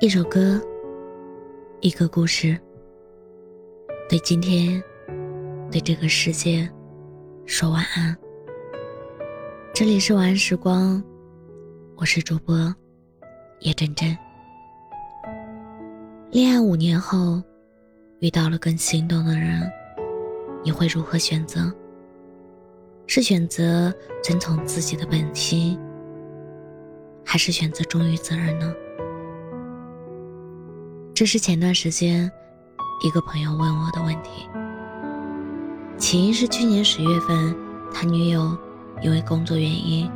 一首歌，一个故事，对今天，对这个世界，说晚安。这里是晚安时光，我是主播叶真真。恋爱五年后，遇到了更心动的人，你会如何选择？是选择遵从自己的本心，还是选择忠于责任呢？这是前段时间一个朋友问我的问题，起因是去年十月份，他女友因为工作原因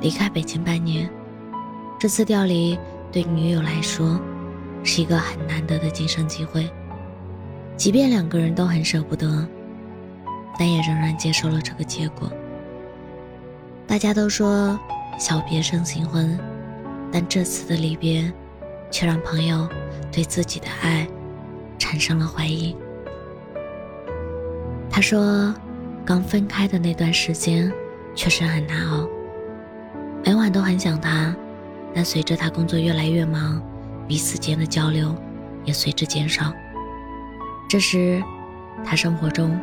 离开北京半年。这次调离对女友来说是一个很难得的晋升机会，即便两个人都很舍不得，但也仍然接受了这个结果。大家都说小别胜新婚，但这次的离别。却让朋友对自己的爱产生了怀疑。他说，刚分开的那段时间确实很难熬，每晚都很想他，但随着他工作越来越忙，彼此间的交流也随之减少。这时，他生活中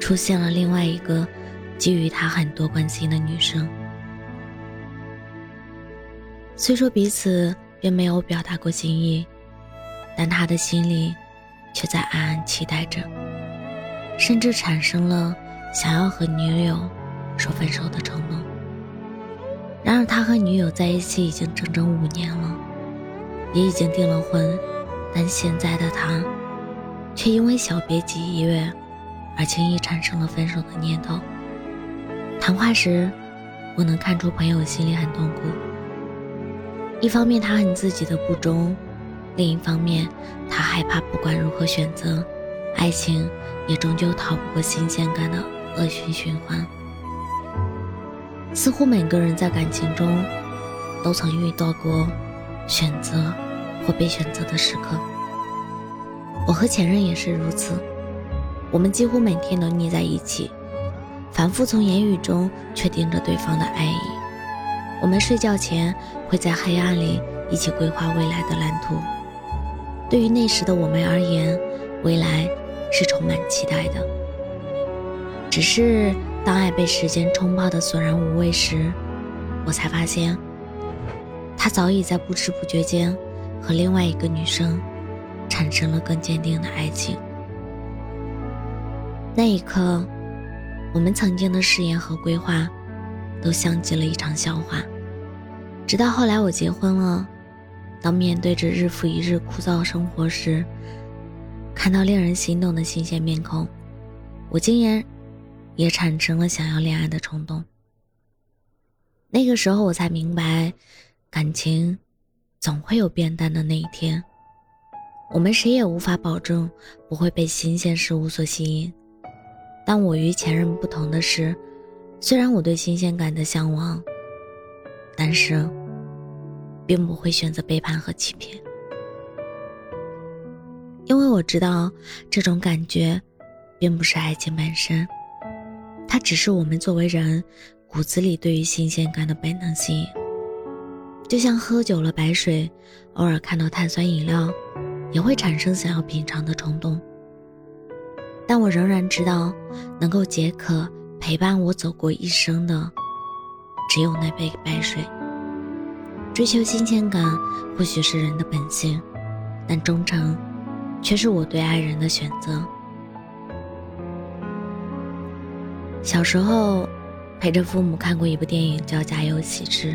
出现了另外一个给予他很多关心的女生。虽说彼此。并没有表达过心意，但他的心里却在暗暗期待着，甚至产生了想要和女友说分手的冲动。然而，他和女友在一起已经整整五年了，也已经订了婚，但现在的他却因为小别几月而轻易产生了分手的念头。谈话时，我能看出朋友心里很痛苦。一方面他恨自己的不忠，另一方面他害怕不管如何选择，爱情也终究逃不过新鲜感的恶性循环。似乎每个人在感情中都曾遇到过选择或被选择的时刻。我和前任也是如此，我们几乎每天都腻在一起，反复从言语中确定着对方的爱意。我们睡觉前会在黑暗里一起规划未来的蓝图。对于那时的我们而言，未来是充满期待的。只是当爱被时间冲泡的索然无味时，我才发现，他早已在不知不觉间和另外一个女生产生了更坚定的爱情。那一刻，我们曾经的誓言和规划，都像极了一场笑话。直到后来我结婚了，当面对着日复一日枯燥生活时，看到令人心动的新鲜面孔，我竟然也产生了想要恋爱的冲动。那个时候我才明白，感情总会有变淡的那一天。我们谁也无法保证不会被新鲜事物所吸引，但我与前任不同的是，虽然我对新鲜感的向往。但是，并不会选择背叛和欺骗，因为我知道这种感觉，并不是爱情本身，它只是我们作为人骨子里对于新鲜感的本能吸引。就像喝酒了白水，偶尔看到碳酸饮料，也会产生想要品尝的冲动。但我仍然知道，能够解渴、陪伴我走过一生的。只有那杯白水。追求新鲜感或许是人的本性，但忠诚却是我对爱人的选择。小时候陪着父母看过一部电影叫《家有喜事》，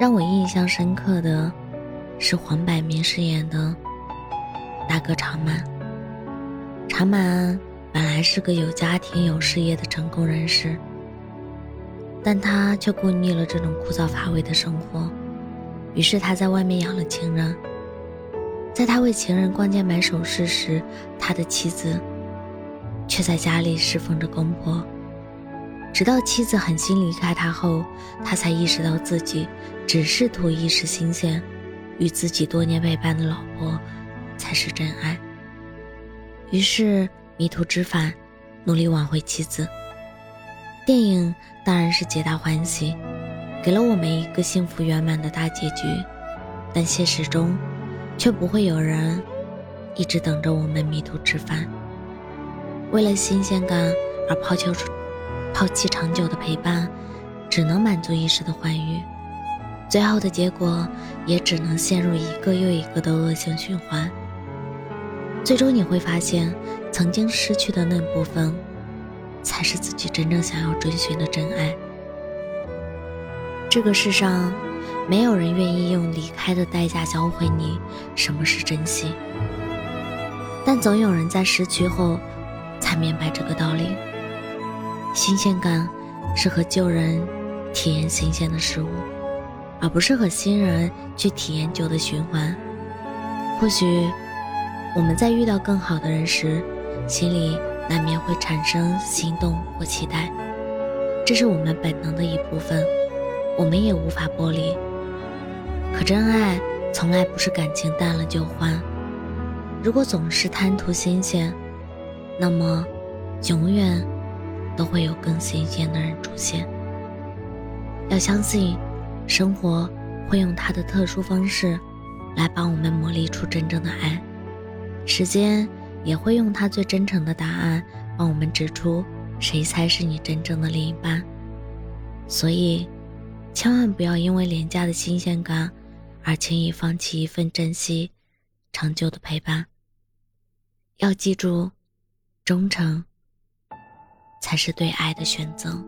让我印象深刻的是黄百鸣饰演的大哥长满。长满本来是个有家庭有事业的成功人士。但他却过腻了这种枯燥乏味的生活，于是他在外面养了情人。在他为情人逛街买首饰时，他的妻子却在家里侍奉着公婆。直到妻子狠心离开他后，他才意识到自己只是图一时新鲜，与自己多年陪伴的老婆才是真爱。于是迷途知返，努力挽回妻子。电影当然是皆大欢喜，给了我们一个幸福圆满的大结局。但现实中，却不会有人一直等着我们迷途知返。为了新鲜感而抛弃抛弃长久的陪伴，只能满足一时的欢愉，最后的结果也只能陷入一个又一个的恶性循环。最终你会发现，曾经失去的那部分，才是自己真正想要追寻的真爱。这个世上，没有人愿意用离开的代价教会你什么是珍惜，但总有人在失去后。才明白这个道理。新鲜感是和旧人体验新鲜的事物，而不是和新人去体验旧的循环。或许我们在遇到更好的人时，心里难免会产生心动或期待，这是我们本能的一部分，我们也无法剥离。可真爱从来不是感情淡了就换，如果总是贪图新鲜。那么，永远都会有更新鲜的人出现。要相信，生活会用它的特殊方式来帮我们磨砺出真正的爱，时间也会用他最真诚的答案帮我们指出谁才是你真正的另一半。所以，千万不要因为廉价的新鲜感而轻易放弃一份珍惜、长久的陪伴。要记住。忠诚，才是对爱的选择。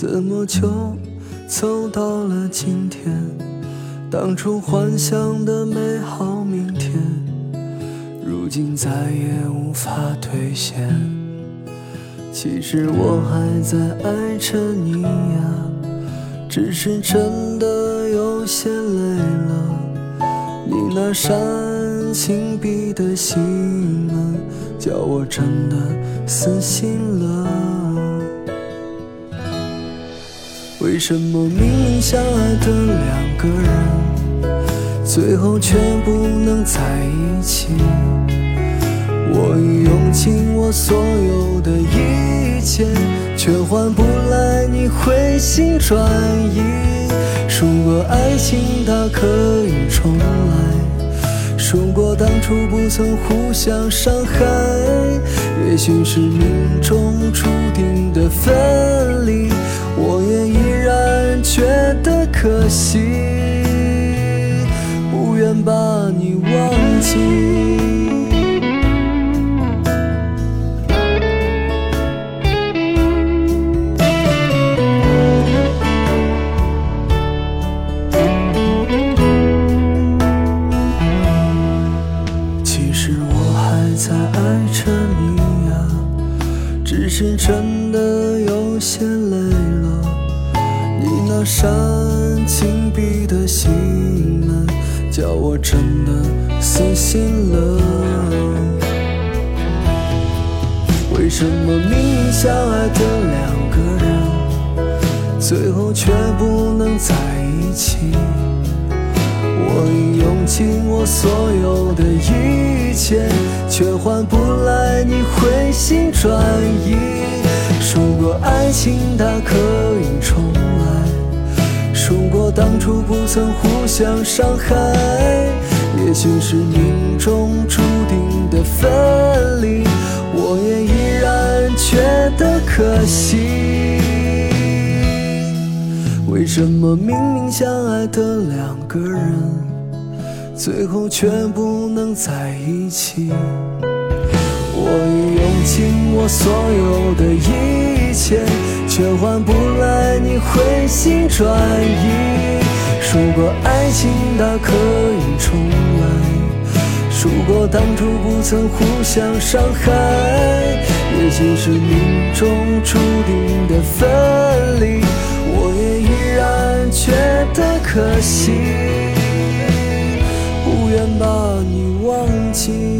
怎么就走到了今天？当初幻想的美好明天，如今再也无法兑现。其实我还在爱着你呀，只是真的有些累了。你那扇紧闭的心门，叫我真的死心了。为什么明明相爱的两个人，最后却不能在一起？我已用尽我所有的一切，却换不来你回心转意。如果爱情它可以重来，如果当初不曾互相伤害，也许是命中注定的分得真的死心了。为什么明明相爱的两个人，最后却不能在一起？我已用尽我所有的一切，却换不来你回心转意。如果爱情它可以重。当初不曾互相伤害，也许是命中注定的分离，我也依然觉得可惜。为什么明明相爱的两个人，最后却不能在一起？我已用尽我所有的一切，却换不来你回心转意。如果爱情它可以重来，如果当初不曾互相伤害，也许是命中注定的分离，我也依然觉得可惜，不愿把你忘记。